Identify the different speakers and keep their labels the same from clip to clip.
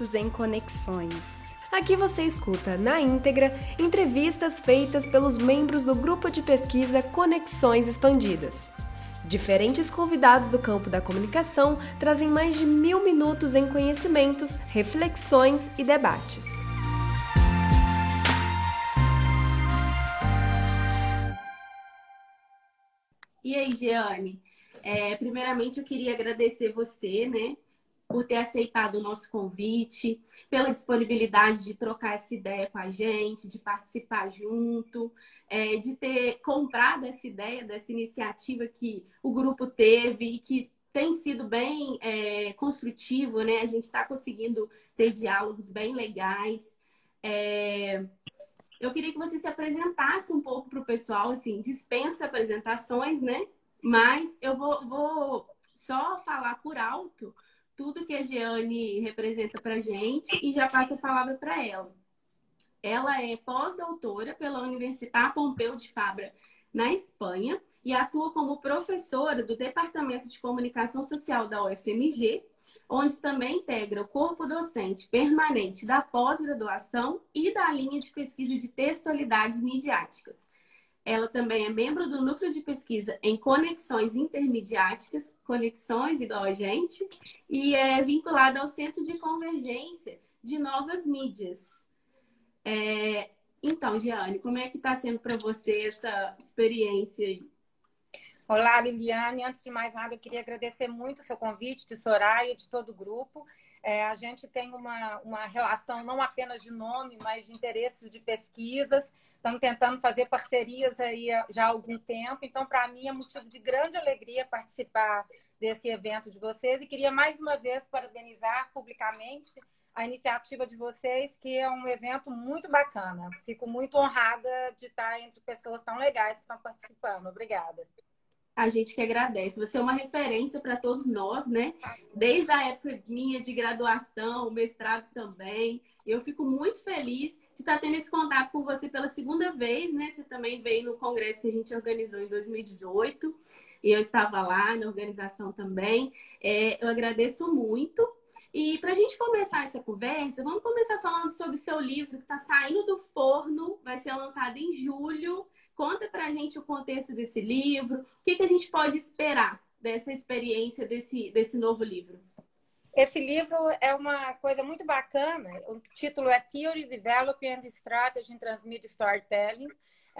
Speaker 1: minutos em Conexões. Aqui você escuta, na íntegra, entrevistas feitas pelos membros do grupo de pesquisa Conexões Expandidas. Diferentes convidados do campo da comunicação trazem mais de mil minutos em conhecimentos, reflexões e debates.
Speaker 2: E aí, Jeane? É, primeiramente, eu queria agradecer você, né, por ter aceitado o nosso convite, pela disponibilidade de trocar essa ideia com a gente, de participar junto, é, de ter comprado essa ideia, dessa iniciativa que o grupo teve e que tem sido bem é, construtivo, né? A gente está conseguindo ter diálogos bem legais. É... Eu queria que você se apresentasse um pouco para o pessoal, assim, dispensa apresentações, né? Mas eu vou, vou só falar por alto tudo que a Jeane representa para gente e já passo a palavra para ela. Ela é pós-doutora pela Universidade Pompeu de Fabra, na Espanha, e atua como professora do Departamento de Comunicação Social da UFMG, onde também integra o corpo docente permanente da pós-graduação e da linha de pesquisa de textualidades midiáticas. Ela também é membro do núcleo de pesquisa em conexões intermediáticas, conexões igual a gente, e é vinculada ao Centro de Convergência de Novas Mídias. É... Então, Giane, como é que está sendo para você essa experiência aí?
Speaker 3: Olá, Liliane. Antes de mais nada, eu queria agradecer muito o seu convite, de Soraya de todo o grupo. É, a gente tem uma, uma relação não apenas de nome, mas de interesses de pesquisas. Estamos tentando fazer parcerias aí já há algum tempo. Então, para mim, é motivo de grande alegria participar desse evento de vocês. E queria mais uma vez parabenizar publicamente a iniciativa de vocês, que é um evento muito bacana. Fico muito honrada de estar entre pessoas tão legais que estão participando. Obrigada
Speaker 2: a gente que agradece. Você é uma referência para todos nós, né? Desde a época minha de graduação, mestrado também. Eu fico muito feliz de estar tendo esse contato com você pela segunda vez, né? Você também veio no congresso que a gente organizou em 2018 e eu estava lá na organização também. É, eu agradeço muito. E para a gente começar essa conversa, vamos começar falando sobre seu livro que está saindo do forno, vai ser lançado em julho. Conta para a gente o contexto desse livro, o que, que a gente pode esperar dessa experiência desse, desse novo livro.
Speaker 3: Esse livro é uma coisa muito bacana. O título é Theory, Development and Strategy in Transmedia Storytelling.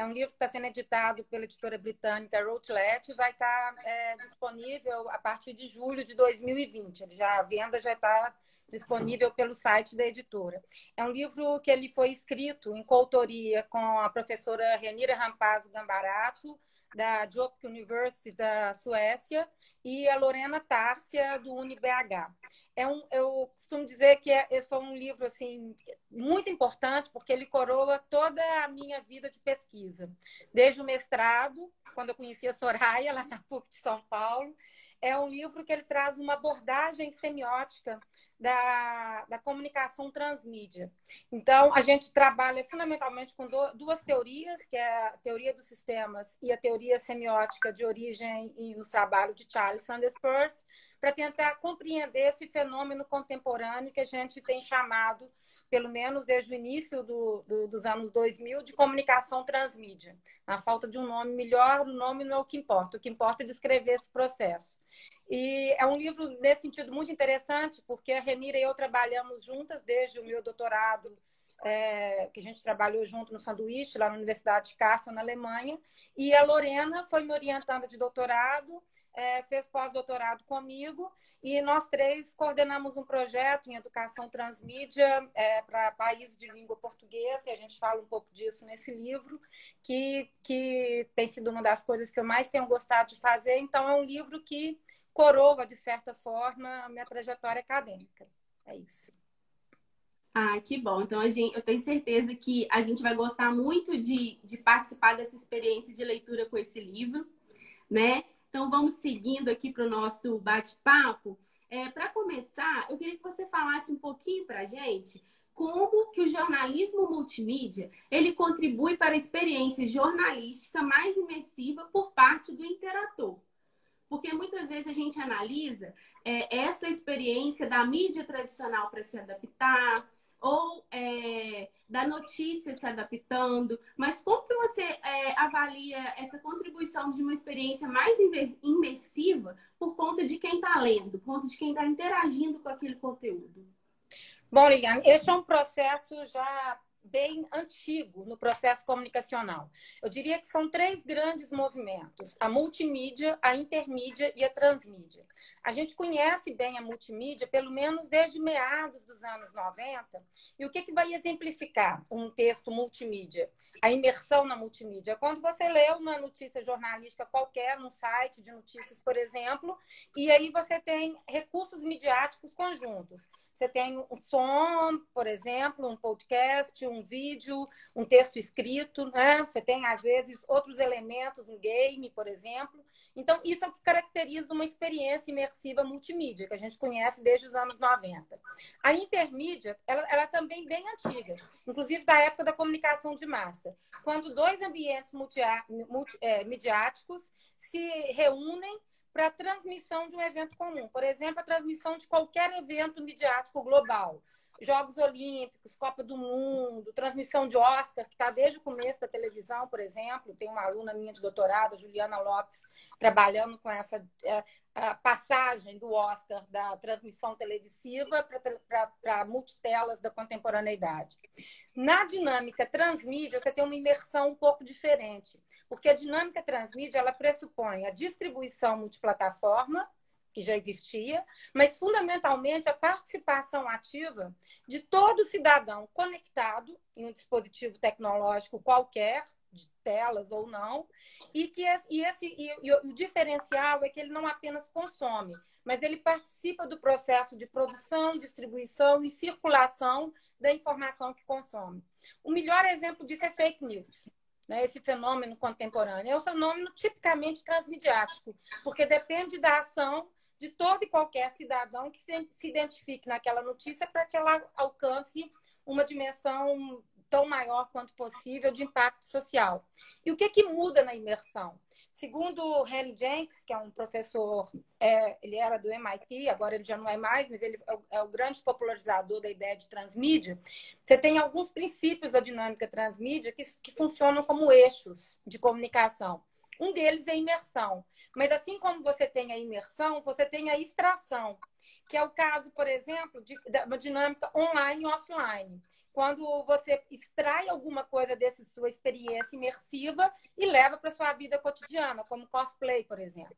Speaker 3: É um livro que está sendo editado pela editora britânica Routledge e vai estar tá, é, disponível a partir de julho de 2020. Ele já, a venda já está disponível pelo site da editora. É um livro que ele foi escrito em coautoria com a professora Renira Rampazzo Gambarato, da Jopk University da Suécia, e a Lorena Tárcia, do UniBH. É um, eu costumo dizer que é, esse foi um livro assim, muito importante, porque ele coroa toda a minha vida de pesquisa. Desde o mestrado, quando eu conheci a Soraya, lá na PUC de São Paulo, é um livro que ele traz uma abordagem semiótica da, da comunicação transmídia. Então, a gente trabalha fundamentalmente com do, duas teorias, que é a teoria dos sistemas e a teoria semiótica de origem e no trabalho de Charles Sanders Peirce, para tentar compreender esse fenômeno contemporâneo que a gente tem chamado, pelo menos desde o início do, do, dos anos 2000, de comunicação transmídia. Na falta de um nome melhor, o nome não é o que importa. O que importa é descrever esse processo. E é um livro, nesse sentido, muito interessante, porque a Renira e eu trabalhamos juntas desde o meu doutorado é, que a gente trabalhou junto no sanduíche, lá na Universidade de Kassel, na Alemanha. E a Lorena foi me orientando de doutorado é, fez pós-doutorado comigo e nós três coordenamos um projeto em educação transmídia é, para países de língua portuguesa, e a gente fala um pouco disso nesse livro, que, que tem sido uma das coisas que eu mais tenho gostado de fazer. Então, é um livro que coroa, de certa forma, a minha trajetória acadêmica. É isso.
Speaker 2: Ah, que bom. Então, a gente, eu tenho certeza que a gente vai gostar muito de, de participar dessa experiência de leitura com esse livro, né? Então, vamos seguindo aqui para o nosso bate-papo. É, para começar, eu queria que você falasse um pouquinho para a gente como que o jornalismo multimídia ele contribui para a experiência jornalística mais imersiva por parte do interator. Porque muitas vezes a gente analisa é, essa experiência da mídia tradicional para se adaptar, ou é, da notícia se adaptando, mas como que você é, avalia essa contribuição de uma experiência mais imersiva por conta de quem está lendo, por conta de quem está interagindo com aquele conteúdo?
Speaker 3: Bom, Liliane, esse é um processo já bem antigo no processo comunicacional. Eu diria que são três grandes movimentos: a multimídia, a intermídia e a transmídia. A gente conhece bem a multimídia pelo menos desde meados dos anos 90. E o que, que vai exemplificar um texto multimídia? A imersão na multimídia. Quando você lê uma notícia jornalística qualquer, num site de notícias, por exemplo, e aí você tem recursos midiáticos conjuntos. Você tem um som, por exemplo, um podcast, um vídeo, um texto escrito, né? Você tem, às vezes, outros elementos, um game, por exemplo. Então, isso é o que caracteriza uma experiência imersiva multimídia, que a gente conhece desde os anos 90. A intermídia, ela, ela é também bem antiga, inclusive da época da comunicação de massa, quando dois ambientes multi, multi, é, midiáticos se reúnem para a transmissão de um evento comum. Por exemplo, a transmissão de qualquer evento midiático global. Jogos Olímpicos, Copa do Mundo, transmissão de Oscar, que está desde o começo da televisão, por exemplo. Tem uma aluna minha de doutorado, Juliana Lopes, trabalhando com essa é, passagem do Oscar da transmissão televisiva para multitelas da contemporaneidade. Na dinâmica transmídia, você tem uma imersão um pouco diferente, porque a dinâmica transmídia ela pressupõe a distribuição multiplataforma, que já existia, mas fundamentalmente a participação ativa de todo cidadão conectado em um dispositivo tecnológico qualquer, de telas ou não, e que esse, e, esse, e, e o diferencial é que ele não apenas consome, mas ele participa do processo de produção, distribuição e circulação da informação que consome. O melhor exemplo disso é fake news. Né, esse fenômeno contemporâneo. É um fenômeno tipicamente transmediático, porque depende da ação de todo e qualquer cidadão que se, se identifique naquela notícia para que ela alcance uma dimensão tão maior quanto possível de impacto social. E o que, que muda na imersão? Segundo Henry Jenks, que é um professor, é, ele era do MIT, agora ele já não é mais, mas ele é o, é o, grande popularizador da ideia de transmídia. Você tem alguns princípios da dinâmica transmídia que, que funcionam como eixos de comunicação. Um deles é imersão. Mas assim como você tem a imersão, você tem a extração, que é o caso, por exemplo, de, de uma dinâmica online e offline. Quando você extrai alguma coisa dessa sua experiência imersiva e leva para sua vida cotidiana, como cosplay, por exemplo.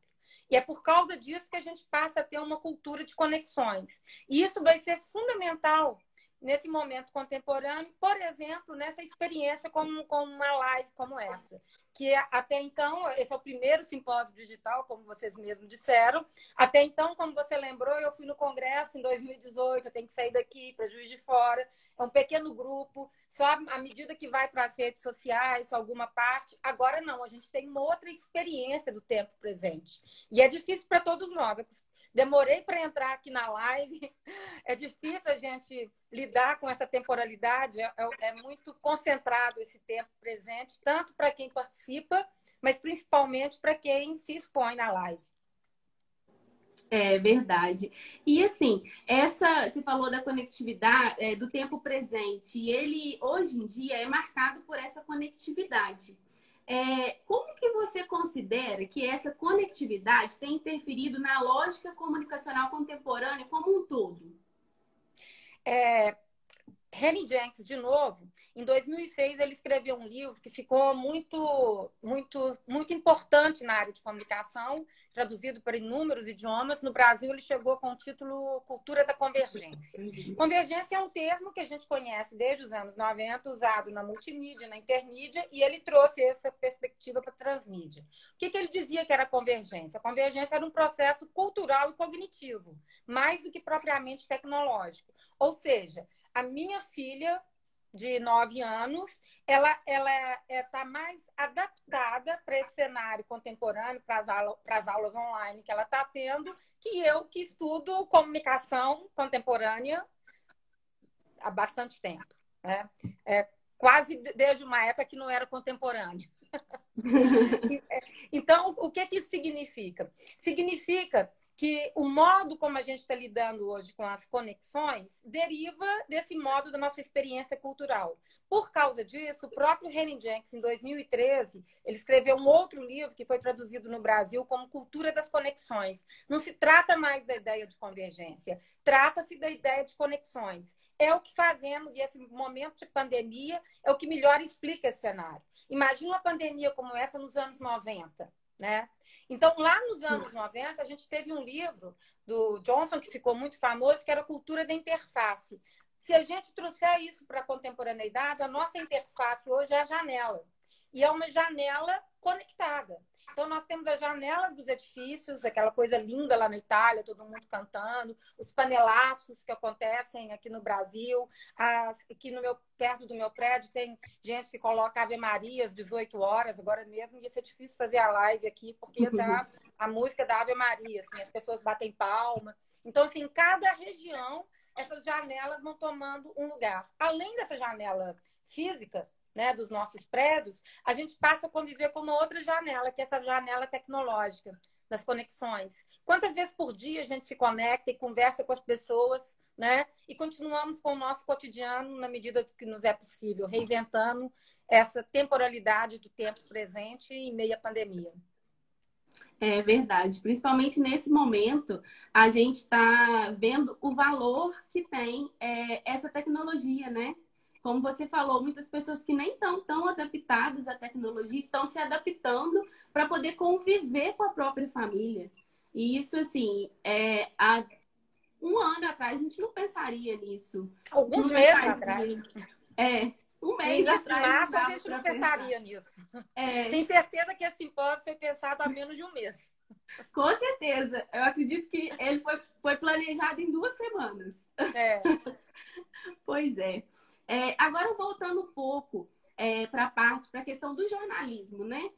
Speaker 3: E é por causa disso que a gente passa a ter uma cultura de conexões. E isso vai ser fundamental nesse momento contemporâneo, por exemplo, nessa experiência como, como uma live como essa que até então, esse é o primeiro simpósio digital, como vocês mesmos disseram. Até então, como você lembrou, eu fui no congresso em 2018, eu tenho que sair daqui para Juiz de Fora. É um pequeno grupo, só à medida que vai para as redes sociais, alguma parte. Agora não, a gente tem uma outra experiência do tempo presente. E é difícil para todos nós. Demorei para entrar aqui na live. É difícil a gente lidar com essa temporalidade. É, é, é muito concentrado esse tempo presente, tanto para quem participa, mas principalmente para quem se expõe na live.
Speaker 2: É verdade. E assim, essa você falou da conectividade é, do tempo presente, e ele hoje em dia é marcado por essa conectividade. É, como que você considera que essa conectividade tem interferido na lógica comunicacional contemporânea como um todo?
Speaker 3: É, Henry Jenkins, de novo, em 2006 ele escreveu um livro que ficou muito, muito, muito importante na área de comunicação, traduzido para inúmeros idiomas. No Brasil ele chegou com o título Cultura da Convergência. Convergência é um termo que a gente conhece desde os anos 90, usado na multimídia, na intermídia, e ele trouxe essa perspectiva para a transmídia. O que, que ele dizia que era convergência? A convergência era um processo cultural e cognitivo, mais do que propriamente tecnológico. Ou seja, a minha filha de nove anos, ela ela está é, tá mais adaptada para esse cenário contemporâneo, para as aulas, aulas online que ela está tendo, que eu que estudo comunicação contemporânea há bastante tempo. Né? É, quase desde uma época que não era contemporânea. então, o que, que isso significa? Significa que o modo como a gente está lidando hoje com as conexões deriva desse modo da nossa experiência cultural. Por causa disso, o próprio Henry Jenkins, em 2013, ele escreveu um outro livro que foi traduzido no Brasil como Cultura das Conexões. Não se trata mais da ideia de convergência, trata-se da ideia de conexões. É o que fazemos e esse momento de pandemia é o que melhor explica esse cenário. Imagina uma pandemia como essa nos anos 90 né? Então, lá nos anos 90, a gente teve um livro do Johnson que ficou muito famoso, que era Cultura da Interface. Se a gente trouxer isso para a contemporaneidade, a nossa interface hoje é a janela. E é uma janela conectada. Então, nós temos as janelas dos edifícios, aquela coisa linda lá na Itália, todo mundo cantando, os panelaços que acontecem aqui no Brasil. As, aqui no meu, perto do meu prédio tem gente que coloca Ave Maria às 18 horas, agora mesmo ia ser difícil fazer a live aqui, porque tá a música da Ave Maria, assim, as pessoas batem palma. Então, assim, em cada região, essas janelas vão tomando um lugar. Além dessa janela física, né, dos nossos prédios, a gente passa a conviver com uma outra janela, que é essa janela tecnológica das conexões. Quantas vezes por dia a gente se conecta e conversa com as pessoas, né? E continuamos com o nosso cotidiano na medida que nos é possível, reinventando essa temporalidade do tempo presente em meio à pandemia.
Speaker 2: É verdade. Principalmente nesse momento, a gente está vendo o valor que tem é, essa tecnologia, né? Como você falou, muitas pessoas que nem estão tão adaptadas à tecnologia estão se adaptando para poder conviver com a própria família. E isso, assim, é, há um ano atrás a gente não pensaria nisso.
Speaker 3: Alguns meses atrás.
Speaker 2: É, um mês
Speaker 3: atrás. março a gente não pensaria nisso. É. Tem certeza que esse simpósio foi pensado há menos de um mês.
Speaker 2: Com certeza. Eu acredito que ele foi, foi planejado em duas semanas.
Speaker 3: É.
Speaker 2: pois é. É, agora, voltando um pouco é, para a parte, para a questão do jornalismo, né?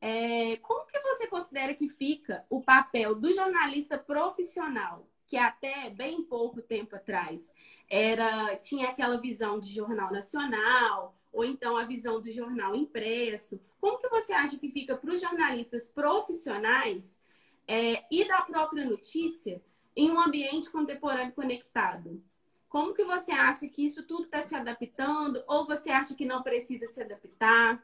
Speaker 2: É, como que você considera que fica o papel do jornalista profissional, que até bem pouco tempo atrás era tinha aquela visão de jornal nacional, ou então a visão do jornal impresso. Como que você acha que fica para os jornalistas profissionais é, e da própria notícia em um ambiente contemporâneo conectado? Como que você acha que isso tudo está se adaptando ou você acha que não precisa se adaptar?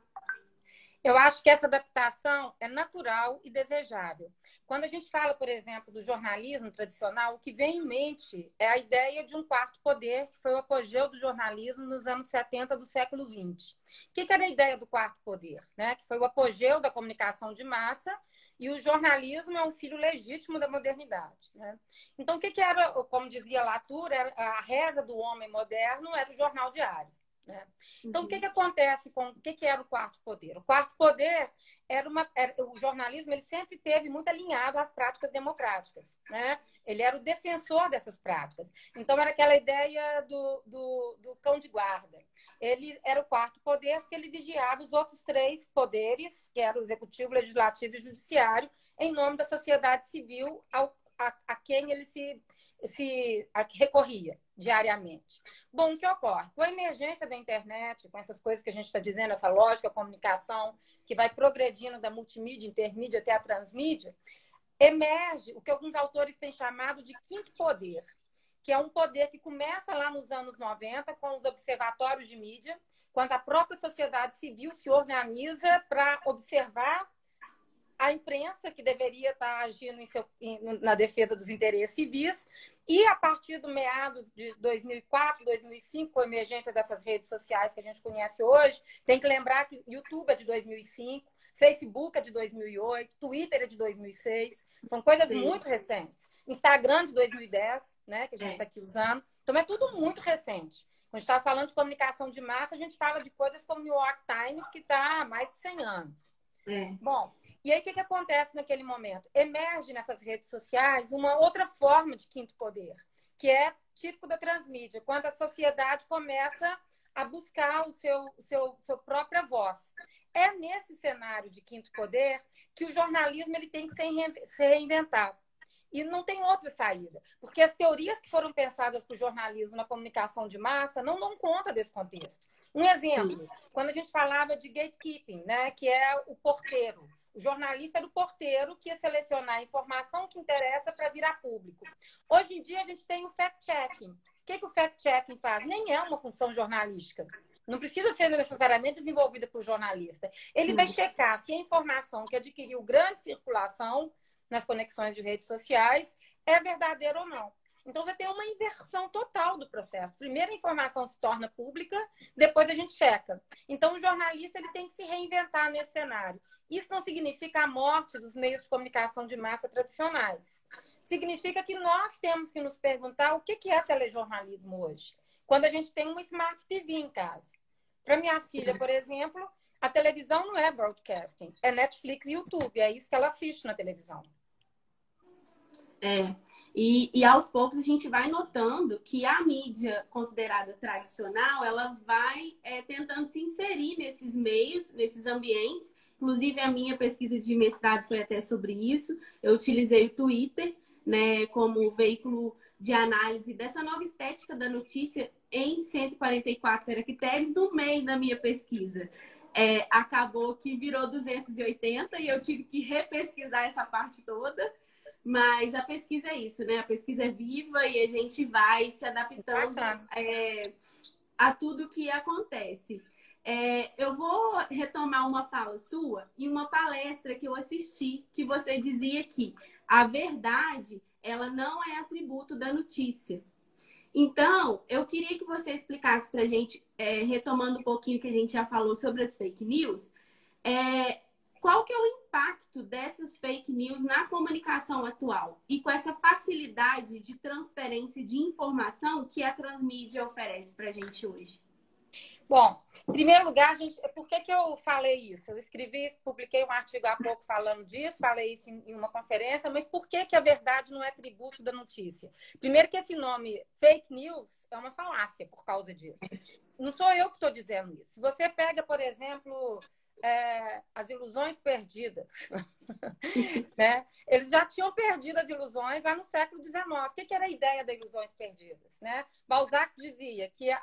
Speaker 3: Eu acho que essa adaptação é natural e desejável. Quando a gente fala, por exemplo, do jornalismo tradicional, o que vem em mente é a ideia de um quarto poder, que foi o apogeu do jornalismo nos anos 70 do século XX. O que era a ideia do quarto poder? Né? Que foi o apogeu da comunicação de massa e o jornalismo é um filho legítimo da modernidade. Né? Então, o que, que era, como dizia Latour, a reza do homem moderno era o jornal diário. Né? Então, uhum. o que, uhum. que acontece com o que, que era o quarto poder? O quarto poder era uma. Era, o jornalismo ele sempre teve muito alinhado às práticas democráticas. Né? Ele era o defensor dessas práticas. Então, era aquela ideia do, do, do cão de guarda. Ele era o quarto poder porque ele vigiava os outros três poderes, que eram o executivo, legislativo e judiciário, em nome da sociedade civil ao, a, a quem ele se se recorria diariamente. Bom, o que ocorre? Com a emergência da internet, com essas coisas que a gente está dizendo, essa lógica, a comunicação, que vai progredindo da multimídia, intermídia até a transmídia, emerge o que alguns autores têm chamado de quinto poder, que é um poder que começa lá nos anos 90 com os observatórios de mídia, quando a própria sociedade civil se organiza para observar a imprensa, que deveria estar agindo seu, na defesa dos interesses civis, e a partir do meados de 2004, 2005, com a emergência dessas redes sociais que a gente conhece hoje, tem que lembrar que YouTube é de 2005, Facebook é de 2008, Twitter é de 2006, são coisas Sim. muito recentes. Instagram de 2010, né, que a gente está é. aqui usando. Então é tudo muito recente. Quando a gente está falando de comunicação de massa, a gente fala de coisas como New York Times, que está há mais de 100 anos.
Speaker 2: É.
Speaker 3: Bom, e aí o que, que acontece naquele momento? Emerge nessas redes sociais uma outra forma de quinto poder, que é típico da transmídia, quando a sociedade começa a buscar o seu, seu, seu própria voz. É nesse cenário de quinto poder que o jornalismo ele tem que se reinventar. E não tem outra saída, porque as teorias que foram pensadas para o jornalismo na comunicação de massa não dão conta desse contexto. Um exemplo, quando a gente falava de gatekeeping, né, que é o porteiro. O jornalista era o porteiro que ia selecionar a informação que interessa para virar público. Hoje em dia, a gente tem o fact-checking. O que, que o fact-checking faz? Nem é uma função jornalística. Não precisa ser necessariamente desenvolvida por jornalista. Ele vai checar se a informação que adquiriu grande circulação nas conexões de redes sociais é verdadeira ou não. Então, vai ter uma inversão total do processo. Primeiro, a informação se torna pública, depois a gente checa. Então, o jornalista ele tem que se reinventar nesse cenário. Isso não significa a morte dos meios de comunicação de massa tradicionais. Significa que nós temos que nos perguntar o que é telejornalismo hoje. Quando a gente tem uma Smart TV em casa. Para minha filha, por exemplo, a televisão não é broadcasting, é Netflix e YouTube. É isso que ela assiste na televisão.
Speaker 2: É. E, e aos poucos a gente vai notando que a mídia considerada tradicional, ela vai é, tentando se inserir nesses meios, nesses ambientes. Inclusive, a minha pesquisa de mestrado foi até sobre isso. Eu utilizei o Twitter né, como veículo de análise dessa nova estética da notícia em 144 caracteres no meio da minha pesquisa. É, acabou que virou 280 e eu tive que repesquisar essa parte toda. Mas a pesquisa é isso, né? A pesquisa é viva e a gente vai se adaptando é, a tudo que acontece. É, eu vou retomar uma fala sua e uma palestra que eu assisti, que você dizia que a verdade ela não é atributo da notícia. Então, eu queria que você explicasse para a gente, é, retomando um pouquinho que a gente já falou sobre as fake news, é, qual que é o impacto dessas fake news na comunicação atual e com essa facilidade de transferência de informação que a transmídia oferece para a gente hoje?
Speaker 3: Bom, em primeiro lugar, gente, por que, que eu falei isso? Eu escrevi, publiquei um artigo há pouco falando disso, falei isso em uma conferência, mas por que, que a verdade não é tributo da notícia? Primeiro que esse nome fake news é uma falácia por causa disso. Não sou eu que estou dizendo isso. Se você pega, por exemplo, é, as ilusões perdidas. né? Eles já tinham perdido as ilusões já no século XIX. O que, que era a ideia das ilusões perdidas? Né? Balzac dizia que a,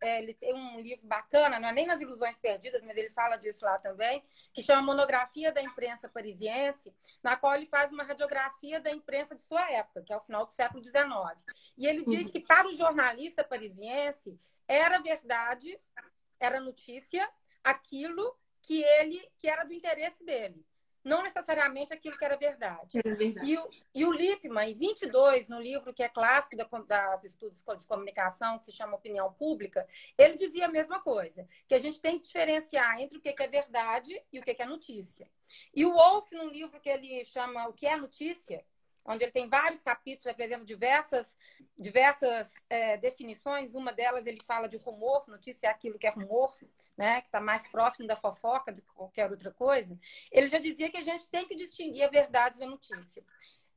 Speaker 3: é, ele tem um livro bacana, não é nem nas ilusões perdidas, mas ele fala disso lá também, que chama Monografia da Imprensa Parisiense, na qual ele faz uma radiografia da imprensa de sua época, que é o final do século XIX. E ele diz uhum. que para o jornalista parisiense era verdade, era notícia, aquilo que ele que era do interesse dele, não necessariamente aquilo que era verdade.
Speaker 2: Era verdade.
Speaker 3: E, o, e o Lippmann, em 22, no livro que é clássico da, das estudos de comunicação, que se chama Opinião Pública, ele dizia a mesma coisa, que a gente tem que diferenciar entre o que é verdade e o que é notícia. E o Wolff, num livro que ele chama O que é notícia, onde ele tem vários capítulos, apresenta diversas, diversas é, definições. Uma delas ele fala de rumor, notícia é aquilo que é rumor, né? que está mais próximo da fofoca do que qualquer outra coisa. Ele já dizia que a gente tem que distinguir a verdade da notícia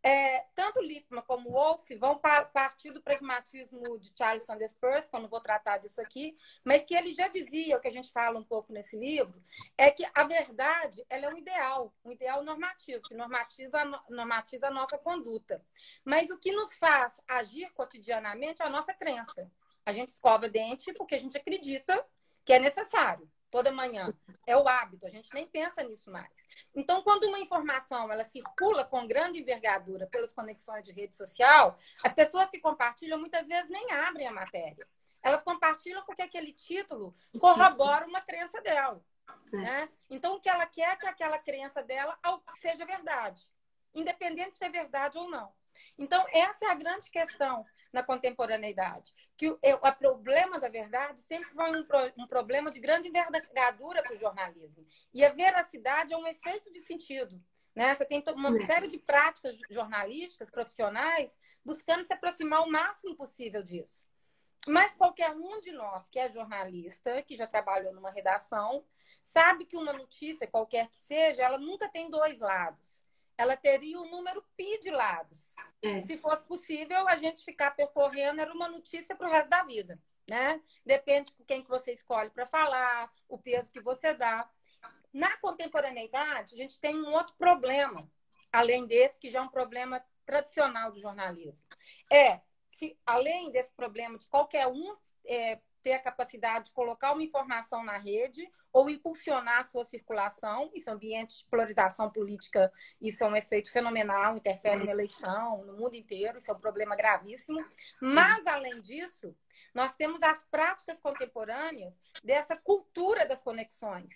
Speaker 3: é, tanto Lippmann como Wolff vão partir do pragmatismo de Charles Sanders Peirce, que eu não vou tratar disso aqui, mas que ele já dizia, o que a gente fala um pouco nesse livro, é que a verdade ela é um ideal, um ideal normativo, que normativa, normatiza a nossa conduta. Mas o que nos faz agir cotidianamente é a nossa crença. A gente escova dente porque a gente acredita que é necessário toda manhã. É o hábito, a gente nem pensa nisso mais. Então, quando uma informação ela circula com grande envergadura pelas conexões de rede social, as pessoas que compartilham muitas vezes nem abrem a matéria. Elas compartilham porque aquele título corrobora uma crença dela. Né? Então, o que ela quer é que aquela crença dela seja verdade, independente se é verdade ou não. Então, essa é a grande questão na contemporaneidade. Que o, o problema da verdade sempre foi um, um problema de grande envergadura para o jornalismo. E a veracidade é um efeito de sentido. Né? Você tem uma série de práticas jornalísticas, profissionais, buscando se aproximar o máximo possível disso. Mas qualquer um de nós que é jornalista, que já trabalhou numa redação, sabe que uma notícia, qualquer que seja, ela nunca tem dois lados ela teria um número pi de lados. É. Se fosse possível, a gente ficar percorrendo era uma notícia para o resto da vida, né? Depende de quem que você escolhe para falar, o peso que você dá. Na contemporaneidade, a gente tem um outro problema, além desse, que já é um problema tradicional do jornalismo. É, se, além desse problema de qualquer um é, ter a capacidade de colocar uma informação na rede ou impulsionar a sua circulação. Isso é ambiente de polarização política, isso é um efeito fenomenal, interfere na eleição, no mundo inteiro, isso é um problema gravíssimo. Mas, além disso, nós temos as práticas contemporâneas dessa cultura das conexões,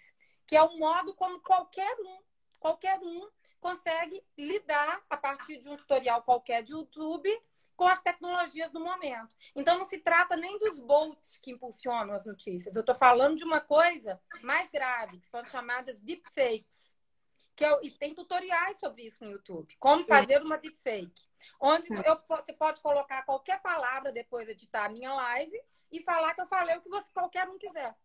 Speaker 3: que é um modo como qualquer um, qualquer um consegue lidar a partir de um tutorial qualquer de YouTube com as tecnologias do momento. Então, não se trata nem dos bolts que impulsionam as notícias. Eu estou falando de uma coisa mais grave, que são as chamadas deepfakes. Que é, e tem tutoriais sobre isso no YouTube. Como fazer uma deepfake. Onde eu, você pode colocar qualquer palavra depois de editar a minha live e falar que eu falei o que você, qualquer um quiser.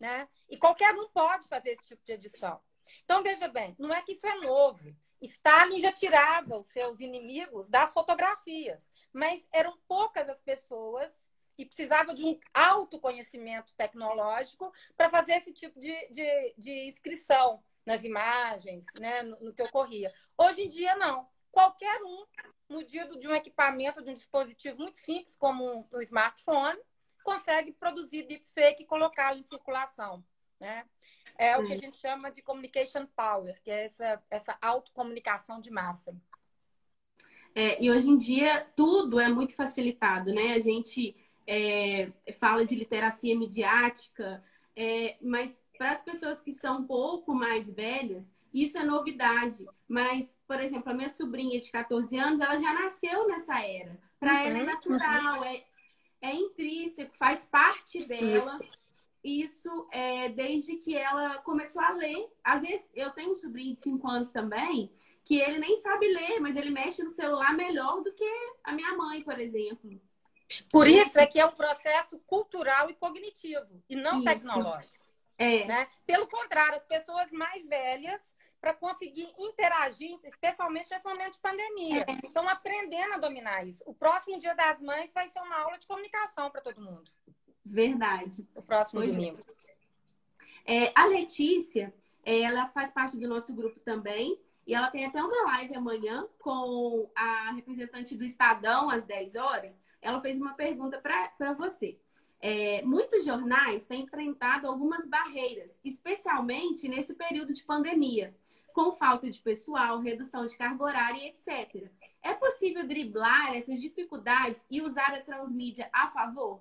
Speaker 3: Né? E qualquer um pode fazer esse tipo de edição. Então, veja bem, não é que isso é novo. Stalin já tirava os seus inimigos das fotografias, mas eram poucas as pessoas que precisavam de um autoconhecimento tecnológico para fazer esse tipo de, de, de, inscrição nas imagens, né, no, no que ocorria. Hoje em dia, não. Qualquer um, medido de um equipamento, de um dispositivo muito simples, como um, um smartphone, consegue produzir deepfake e colocá-lo em circulação. Né? é o que a gente chama de communication power, que é essa, essa autocomunicação de massa.
Speaker 2: É, e hoje em dia tudo é muito facilitado, né? A gente é, fala de literacia midiática, é, mas para as pessoas que são um pouco mais velhas, isso é novidade. Mas, por exemplo, a minha sobrinha de 14 anos, ela já nasceu nessa era. Para uhum, ela é natural, é, é intrínseco, faz parte dela. Isso isso é, desde que ela começou a ler. Às vezes, eu tenho um sobrinho de 5 anos também, que ele nem sabe ler, mas ele mexe no celular melhor do que a minha mãe, por exemplo.
Speaker 3: Por isso é que é um processo cultural e cognitivo, e não isso. tecnológico. É. Né? Pelo contrário, as pessoas mais velhas, para conseguir interagir, especialmente nesse momento de pandemia, é. estão aprendendo a dominar isso. O próximo Dia das Mães vai ser uma aula de comunicação para todo mundo.
Speaker 2: Verdade.
Speaker 3: O próximo pois é. domingo.
Speaker 2: É. a Letícia, ela faz parte do nosso grupo também. E ela tem até uma live amanhã com a representante do Estadão, às 10 horas. Ela fez uma pergunta para você. É, muitos jornais têm enfrentado algumas barreiras, especialmente nesse período de pandemia, com falta de pessoal, redução de carga horária, etc. É possível driblar essas dificuldades e usar a transmídia a favor?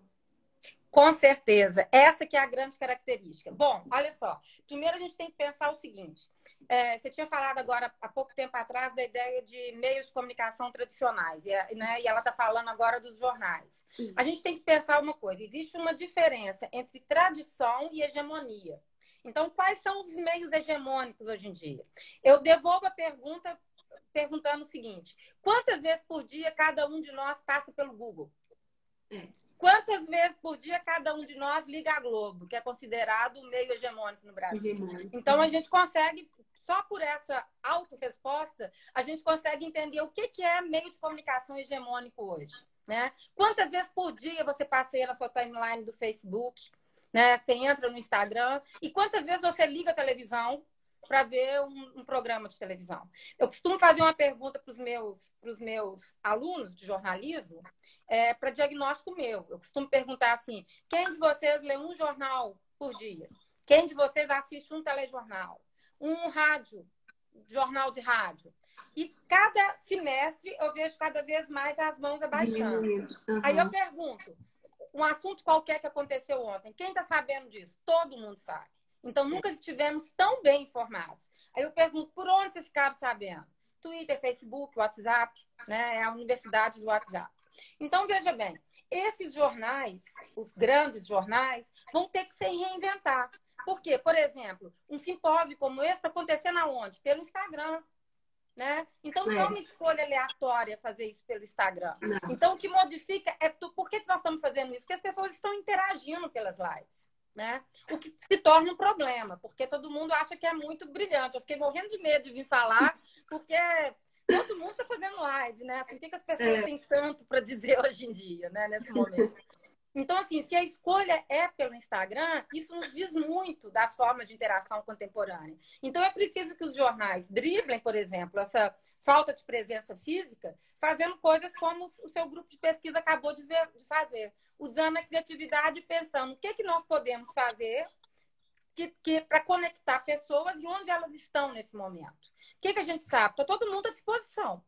Speaker 3: Com certeza. Essa que é a grande característica. Bom, olha só. Primeiro a gente tem que pensar o seguinte. É, você tinha falado agora, há pouco tempo atrás, da ideia de meios de comunicação tradicionais. E, né, e ela está falando agora dos jornais. A gente tem que pensar uma coisa. Existe uma diferença entre tradição e hegemonia. Então, quais são os meios hegemônicos hoje em dia? Eu devolvo a pergunta perguntando o seguinte: quantas vezes por dia cada um de nós passa pelo Google? Quantas vezes por dia cada um de nós liga a Globo, que é considerado o meio hegemônico no Brasil? Hegemônico. Então a gente consegue, só por essa autorresposta, a gente consegue entender o que é meio de comunicação hegemônico hoje. Né? Quantas vezes por dia você passeia na sua timeline do Facebook? Né? Você entra no Instagram e quantas vezes você liga a televisão para ver um, um, programa de televisão. Eu costumo fazer uma pergunta para os meus, meus alunos de jornalismo é, para diagnóstico meu. Eu costumo perguntar assim: quem de vocês lê um jornal por dia? Quem de vocês assiste um telejornal? Um rádio, jornal de rádio? E cada semestre eu vejo cada vez mais as mãos abaixando. Uhum. Aí eu pergunto, um assunto qualquer que aconteceu ontem, quem está sabendo disso? Todo mundo sabe. Então, nunca estivemos tão bem informados. Aí eu pergunto, por onde vocês ficaram sabendo? Twitter, Facebook, WhatsApp, né? É a universidade do WhatsApp. Então, veja bem, esses jornais, os grandes jornais, vão ter que se reinventar. Por quê? Por exemplo, um simpósio como esse está acontecendo aonde? Pelo Instagram. Né? Então, não é uma escolha aleatória fazer isso pelo Instagram. Não. Então, o que modifica é tu... por que nós estamos fazendo isso? Porque as pessoas estão interagindo pelas lives né? O que se torna um problema, porque todo mundo acha que é muito brilhante. Eu fiquei morrendo de medo de vir falar, porque todo mundo está fazendo live, né? Assim, o que, as pessoas é. têm tanto para dizer hoje em dia, né? Nesse momento. Então, assim, se a escolha é pelo Instagram, isso nos diz muito das formas de interação contemporânea. Então, é preciso que os jornais driblem, por exemplo, essa falta de presença física, fazendo coisas como o seu grupo de pesquisa acabou de, ver, de fazer, usando a criatividade e pensando o que, que nós podemos fazer que, que para conectar pessoas e onde elas estão nesse momento. O que, que a gente sabe? Está todo mundo à disposição.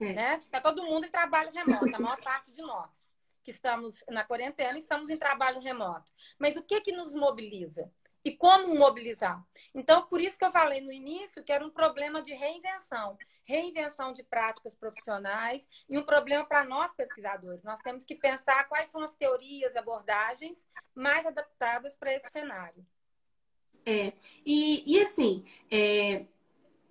Speaker 3: Está é. né? Tá todo mundo em trabalho remoto, a maior parte de nós que estamos na quarentena, estamos em trabalho remoto. Mas o que, que nos mobiliza? E como mobilizar? Então, por isso que eu falei no início que era um problema de reinvenção reinvenção de práticas profissionais e um problema para nós pesquisadores. Nós temos que pensar quais são as teorias abordagens mais adaptadas para esse cenário.
Speaker 2: É, e, e assim, é,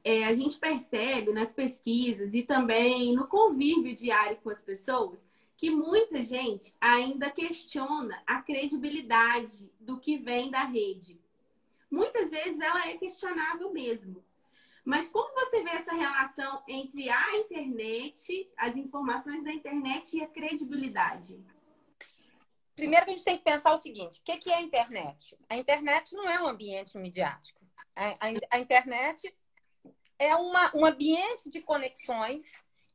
Speaker 2: é, a gente percebe nas pesquisas e também no convívio diário com as pessoas que muita gente ainda questiona a credibilidade do que vem da rede. Muitas vezes ela é questionável mesmo. Mas como você vê essa relação entre a internet, as informações da internet e a credibilidade?
Speaker 3: Primeiro, a gente tem que pensar o seguinte: o que é a internet? A internet não é um ambiente midiático. A, internet é uma, um ambiente de conexões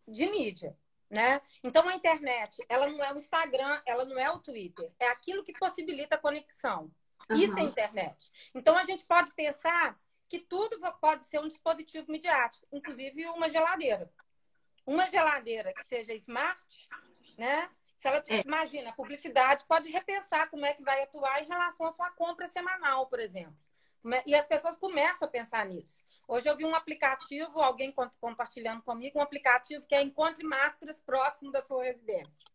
Speaker 3: de mídia. Né? Então a internet, ela não é o Instagram, ela não é o Twitter, é aquilo que possibilita a conexão. Uhum. Isso é internet. Então a gente pode pensar que tudo pode ser um dispositivo midiático, inclusive uma geladeira. Uma geladeira que seja smart, né? Se ela é. imagina, a publicidade pode repensar como é que vai atuar em relação à sua compra semanal, por exemplo. E as pessoas começam a pensar nisso. Hoje eu vi um aplicativo, alguém compartilhando comigo, um aplicativo que é Encontre Máscaras próximo da sua residência.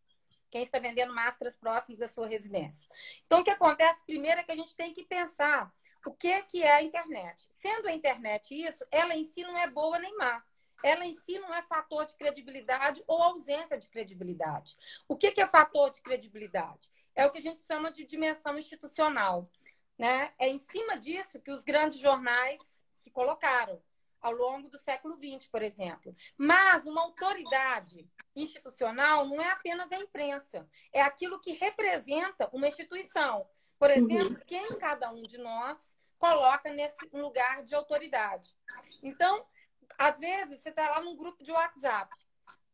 Speaker 3: Quem está vendendo máscaras próximos da sua residência. Então, o que acontece primeiro é que a gente tem que pensar o que, que é a internet. Sendo a internet isso, ela em si não é boa nem má. Ela em si não é fator de credibilidade ou ausência de credibilidade. O que é fator de credibilidade? É o que a gente chama de dimensão institucional. Né? É em cima disso que os grandes jornais se colocaram ao longo do século XX, por exemplo. Mas uma autoridade institucional não é apenas a imprensa, é aquilo que representa uma instituição. Por uhum. exemplo, uhum. quem cada um de nós coloca nesse lugar de autoridade. Então, às vezes, você está lá num grupo de WhatsApp.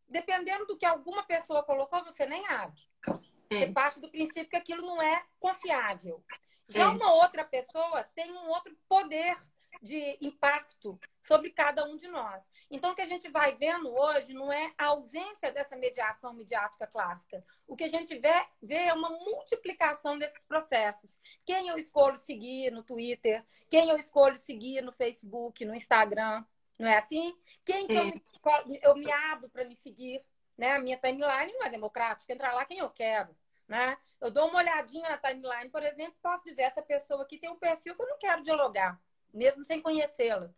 Speaker 3: Dependendo do que alguma pessoa colocou, você nem abre. É. Você parte do princípio que aquilo não é confiável. Já é. uma outra pessoa tem um outro poder de impacto sobre cada um de nós. Então, o que a gente vai vendo hoje não é a ausência dessa mediação midiática clássica. O que a gente vê, vê é uma multiplicação desses processos. Quem eu escolho seguir no Twitter, quem eu escolho seguir no Facebook, no Instagram, não é assim? Quem que eu, me, eu me abro para me seguir? Né? A minha timeline não é democrática, entra lá quem eu quero. Né? Eu dou uma olhadinha na timeline, por exemplo, posso dizer, essa pessoa aqui tem um perfil que eu não quero dialogar, mesmo sem conhecê-la.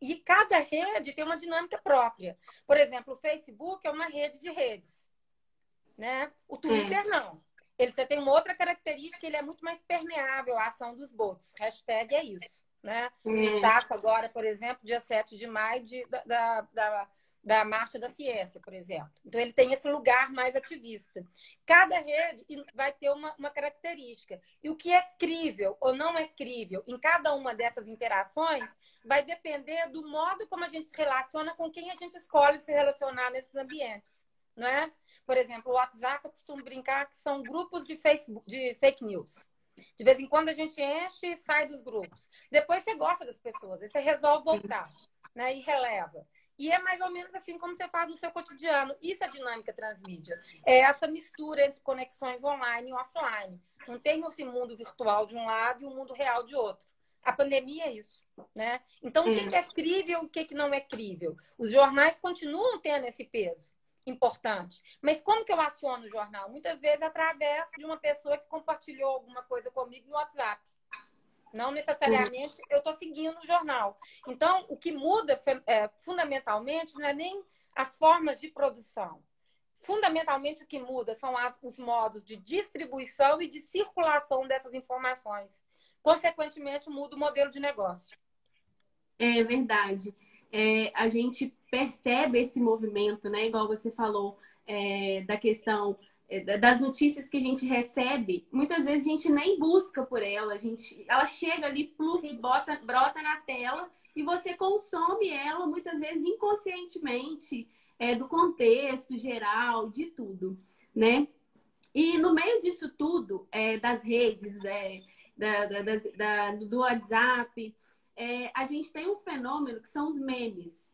Speaker 3: E cada rede tem uma dinâmica própria. Por exemplo, o Facebook é uma rede de redes. Né? O Twitter é. não. Ele tem uma outra característica, ele é muito mais permeável à ação dos bots. Hashtag é isso. Né? É. Taça agora, por exemplo, dia 7 de maio de, da, da, da Marcha da Ciência, por exemplo. Então, ele tem esse lugar mais ativista. Cada rede vai ter uma, uma característica. E o que é crível ou não é crível em cada uma dessas interações vai depender do modo como a gente se relaciona com quem a gente escolhe se relacionar nesses ambientes. Não é? Por exemplo, o WhatsApp, eu costumo brincar que são grupos de, Facebook, de fake news. De vez em quando a gente enche e sai dos grupos. Depois você gosta das pessoas, aí você resolve voltar né, e releva. E é mais ou menos assim como você faz no seu cotidiano. Isso é dinâmica transmídia. É essa mistura entre conexões online e offline. Não tem esse mundo virtual de um lado e o mundo real de outro. A pandemia é isso, né? Então, o que é crível e o que não é crível? Os jornais continuam tendo esse peso importante. Mas como que eu aciono o jornal? Muitas vezes através de uma pessoa que compartilhou alguma coisa comigo no WhatsApp. Não necessariamente eu estou seguindo o jornal. Então, o que muda é, fundamentalmente não é nem as formas de produção. Fundamentalmente, o que muda são as, os modos de distribuição e de circulação dessas informações. Consequentemente, muda o modelo de negócio.
Speaker 2: É verdade. É, a gente percebe esse movimento, né? Igual você falou, é, da questão das notícias que a gente recebe, muitas vezes a gente nem busca por ela, a gente, ela chega ali, pluf, bota, brota na tela e você consome ela muitas vezes inconscientemente é, do contexto geral, de tudo, né? E no meio disso tudo, é, das redes, é, da, da, da, do WhatsApp, é, a gente tem um fenômeno que são os memes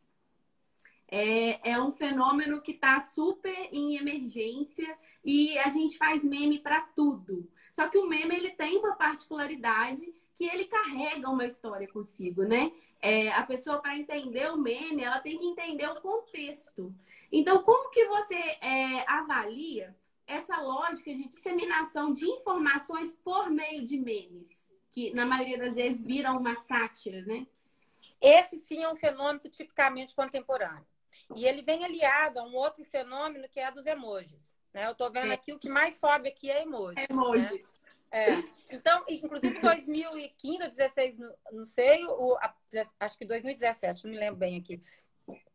Speaker 2: é, é um fenômeno que está super em emergência e a gente faz meme para tudo. Só que o meme ele tem uma particularidade que ele carrega uma história consigo, né? É, a pessoa para entender o meme, ela tem que entender o contexto. Então, como que você é, avalia essa lógica de disseminação de informações por meio de memes, que na maioria das vezes viram uma sátira, né?
Speaker 3: Esse sim é um fenômeno tipicamente contemporâneo. E ele vem aliado a um outro fenômeno que é a dos emojis. Né? Eu estou vendo é. aqui o que mais sobe aqui é emoji.
Speaker 2: É emoji. Né?
Speaker 3: É. Então, inclusive em 2015 ou 2016, não sei, o, a, acho que 2017, não me lembro bem aqui.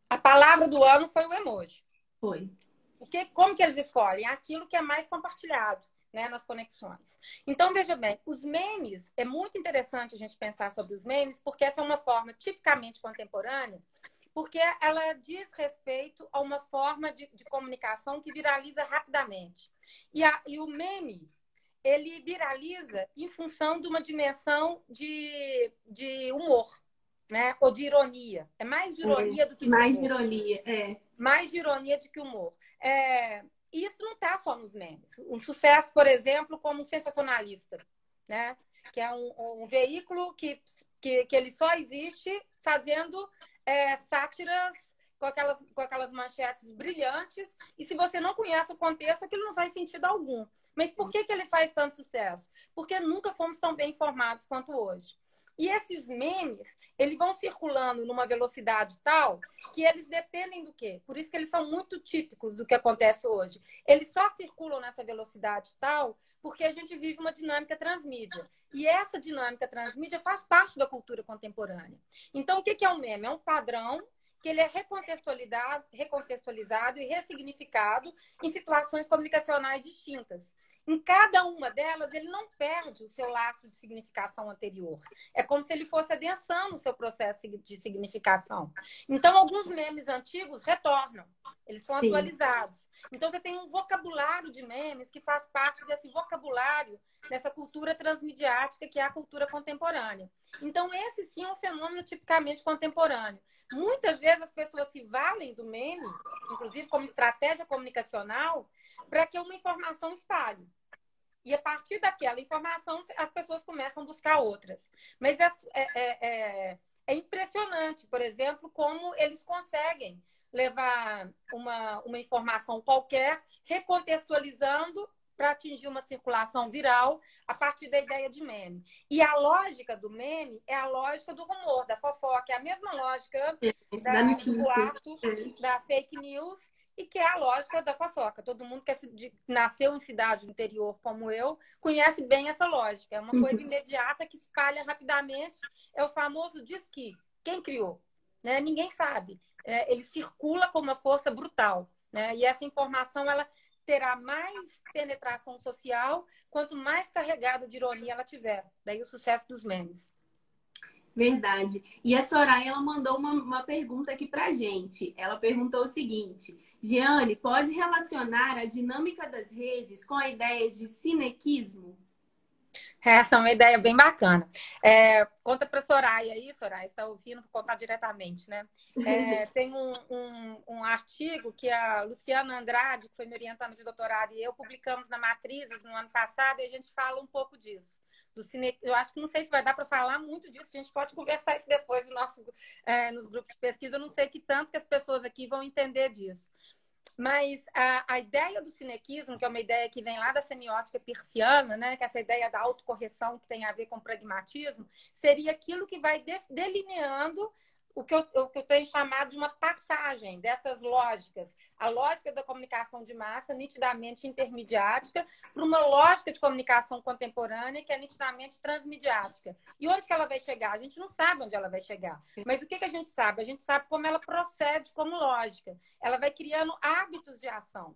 Speaker 3: A palavra do ano foi o emoji.
Speaker 2: Foi.
Speaker 3: Porque, como que eles escolhem? Aquilo que é mais compartilhado né, nas conexões. Então, veja bem, os memes, é muito interessante a gente pensar sobre os memes, porque essa é uma forma tipicamente contemporânea porque ela diz respeito a uma forma de, de comunicação que viraliza rapidamente. E, a, e o meme, ele viraliza em função de uma dimensão de, de humor, né? Ou de ironia. É mais de ironia é, do que
Speaker 2: mais de ironia, é.
Speaker 3: Mais de ironia do que humor. É, isso não está só nos memes. Um sucesso, por exemplo, como sensacionalista, né? Que é um, um veículo que, que, que ele só existe fazendo é, sátiras com aquelas, com aquelas manchetes brilhantes, e se você não conhece o contexto, aquilo não faz sentido algum. Mas por que, que ele faz tanto sucesso? Porque nunca fomos tão bem informados quanto hoje. E esses memes, eles vão circulando numa velocidade tal que eles dependem do quê? Por isso que eles são muito típicos do que acontece hoje. Eles só circulam nessa velocidade tal porque a gente vive uma dinâmica transmídia. E essa dinâmica transmídia faz parte da cultura contemporânea. Então, o que é um meme? É um padrão que ele é recontextualizado, recontextualizado e ressignificado em situações comunicacionais distintas. Em cada uma delas, ele não perde o seu laço de significação anterior. É como se ele fosse adensando o seu processo de significação. Então, alguns memes antigos retornam, eles são Sim. atualizados. Então, você tem um vocabulário de memes que faz parte desse vocabulário, dessa cultura transmediática que é a cultura contemporânea. Então, esse sim é um fenômeno tipicamente contemporâneo. Muitas vezes as pessoas se valem do meme, inclusive como estratégia comunicacional, para que uma informação espalhe. E a partir daquela informação, as pessoas começam a buscar outras. Mas é, é, é, é, é impressionante, por exemplo, como eles conseguem levar uma, uma informação qualquer, recontextualizando para atingir uma circulação viral a partir da ideia de meme. E a lógica do meme é a lógica do rumor, da fofoca, é a mesma lógica é, da, do boato, da fake news e que é a lógica da fofoca. Todo mundo que nasceu em cidade do interior como eu conhece bem essa lógica. É uma uhum. coisa imediata que espalha rapidamente. É o famoso diz que. Quem criou? Né? Ninguém sabe. É, ele circula com uma força brutal. Né? E essa informação ela terá mais penetração social quanto mais carregada de ironia ela tiver. Daí o sucesso dos memes.
Speaker 2: Verdade. E a Soraya ela mandou uma, uma pergunta aqui pra gente. Ela perguntou o seguinte: Jeane, pode relacionar a dinâmica das redes com a ideia de cinequismo?
Speaker 3: Essa é uma ideia bem bacana. É, conta para Soraya aí, Soraya, está ouvindo, vou contar diretamente, né? É, tem um, um, um, artigo que a Luciana Andrade, que foi me orientando de doutorado, e eu publicamos na Matrizes no ano passado, e a gente fala um pouco disso. Do cine... Eu acho que não sei se vai dar para falar muito disso, a gente pode conversar isso depois no nosso, é, nos grupos de pesquisa, eu não sei que tanto que as pessoas aqui vão entender disso. Mas a, a ideia do cinequismo, que é uma ideia que vem lá da semiótica persiana, né, que é essa ideia da autocorreção que tem a ver com pragmatismo, seria aquilo que vai de, delineando o que, eu, o que eu tenho chamado de uma passagem dessas lógicas. A lógica da comunicação de massa, nitidamente intermediática, para uma lógica de comunicação contemporânea, que é nitidamente transmediática. E onde que ela vai chegar? A gente não sabe onde ela vai chegar. Mas o que, que a gente sabe? A gente sabe como ela procede como lógica. Ela vai criando hábitos de ação.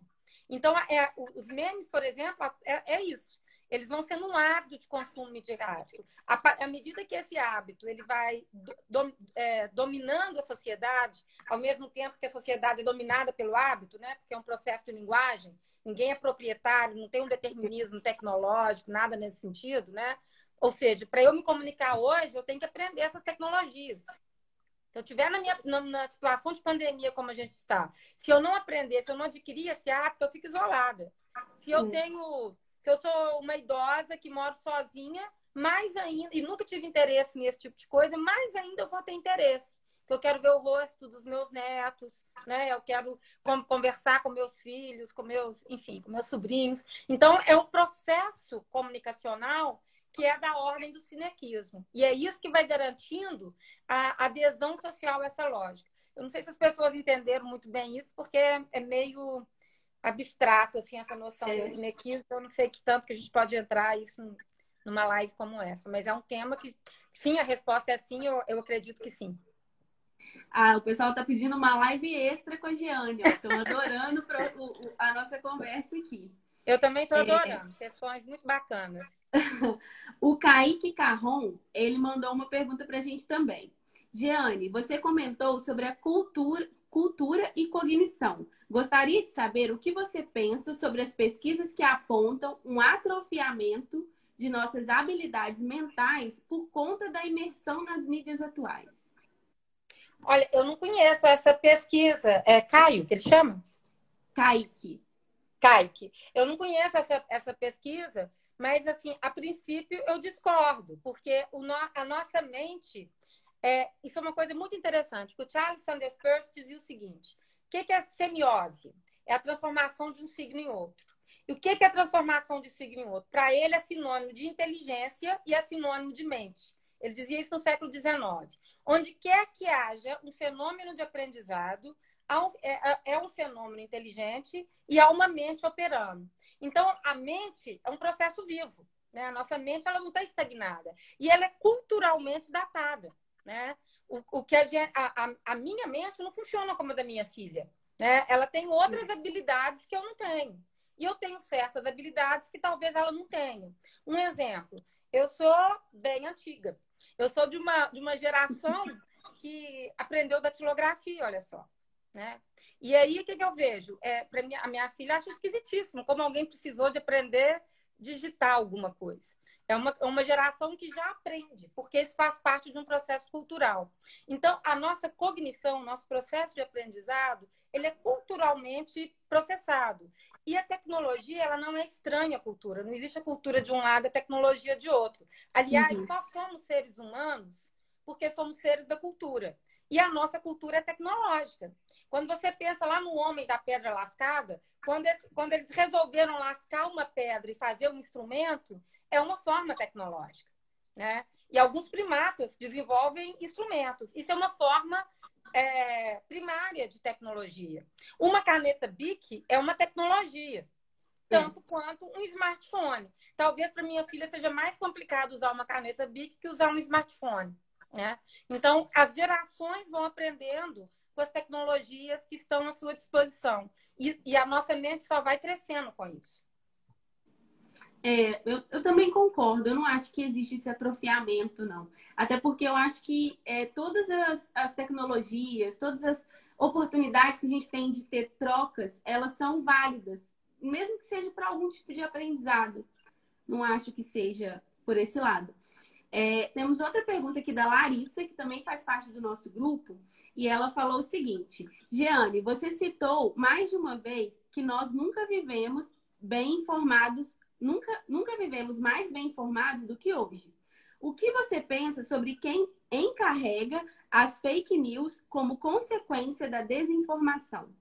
Speaker 3: Então, é, os memes, por exemplo, é, é isso eles vão sendo um hábito de consumo midiático. À medida que esse hábito ele vai do, é, dominando a sociedade, ao mesmo tempo que a sociedade é dominada pelo hábito, né? porque é um processo de linguagem, ninguém é proprietário, não tem um determinismo tecnológico, nada nesse sentido, né? Ou seja, para eu me comunicar hoje, eu tenho que aprender essas tecnologias. Se eu estiver na, minha, na, na, situação de pandemia como a gente está, se eu não aprender, se eu não adquirir esse hábito, eu fico isolada. Se eu tenho se eu sou uma idosa que moro sozinha, mais ainda, e nunca tive interesse nesse tipo de coisa, mais ainda eu vou ter interesse. Eu quero ver o rosto dos meus netos, né? Eu quero conversar com meus filhos, com meus, enfim, com meus sobrinhos. Então, é um processo comunicacional que é da ordem do cinequismo. E é isso que vai garantindo a adesão social a essa lógica. Eu não sei se as pessoas entenderam muito bem isso, porque é meio abstrato, assim, essa noção é. de cinequismo. Eu não sei que tanto que a gente pode entrar isso numa live como essa, mas é um tema que, sim, a resposta é sim, eu, eu acredito que sim.
Speaker 2: Ah, o pessoal está pedindo uma live extra com a Giane. Estão adorando pro, o, a nossa conversa aqui.
Speaker 3: Eu também estou é. adorando. É... Questões muito bacanas.
Speaker 2: o Kaique Carron, ele mandou uma pergunta para a gente também. Giane, você comentou sobre a cultura, cultura e cognição. Gostaria de saber o que você pensa sobre as pesquisas que apontam um atrofiamento de nossas habilidades mentais por conta da imersão nas mídias atuais.
Speaker 3: Olha, eu não conheço essa pesquisa. É Caio, que ele chama?
Speaker 2: Kaique.
Speaker 3: Kaique. Eu não conheço essa, essa pesquisa, mas, assim, a princípio eu discordo, porque o no, a nossa mente. É, isso é uma coisa muito interessante. O Charles Sanders Peirce dizia o seguinte: que, que é semiose? É a transformação de um signo em outro. E o que, que é a transformação de um signo em outro? Para ele é sinônimo de inteligência e é sinônimo de mente. Ele dizia isso no século XIX. Onde quer que haja um fenômeno de aprendizado, é, é um fenômeno inteligente e há uma mente operando. Então, a mente é um processo vivo. Né? A nossa mente ela não está estagnada. E ela é culturalmente datada. Né? O, o que a, a, a, minha mente não funciona como a da minha filha. Né? Ela tem outras habilidades que eu não tenho. E eu tenho certas habilidades que talvez ela não tenha. Um exemplo, eu sou bem antiga. Eu sou de uma, de uma geração que aprendeu datilografia, olha só. Né? E aí, o que, que eu vejo? É, minha, a minha filha acha esquisitíssimo como alguém precisou de aprender a digitar alguma coisa. É uma, é uma geração que já aprende, porque isso faz parte de um processo cultural. Então, a nossa cognição, nosso processo de aprendizado, ele é culturalmente processado. E a tecnologia, ela não é estranha à cultura. Não existe a cultura de um lado e a tecnologia de outro. Aliás, uhum. só somos seres humanos porque somos seres da cultura. E a nossa cultura é tecnológica. Quando você pensa lá no homem da pedra lascada, quando, quando eles resolveram lascar uma pedra e fazer um instrumento, é uma forma tecnológica. Né? E alguns primatas desenvolvem instrumentos. Isso é uma forma é, primária de tecnologia. Uma caneta BIC é uma tecnologia, tanto Sim. quanto um smartphone. Talvez para minha filha seja mais complicado usar uma caneta BIC que usar um smartphone. Né? Então, as gerações vão aprendendo com as tecnologias que estão à sua disposição. E, e a nossa mente só vai crescendo com isso.
Speaker 2: É, eu, eu, também concordo. Eu não acho que existe esse atrofiamento, não. Até porque eu acho que é, todas as, as, tecnologias, todas as oportunidades que a gente tem de ter trocas, elas são válidas, mesmo que seja para algum tipo de aprendizado. Não acho que seja por esse lado. É, temos outra pergunta aqui da Larissa, que também faz parte do nosso grupo, e ela falou o seguinte: Jeane, você citou mais de uma vez que nós nunca vivemos bem informados nunca, nunca vivemos mais bem informados do que hoje. O que você pensa sobre quem encarrega as fake news como consequência da desinformação?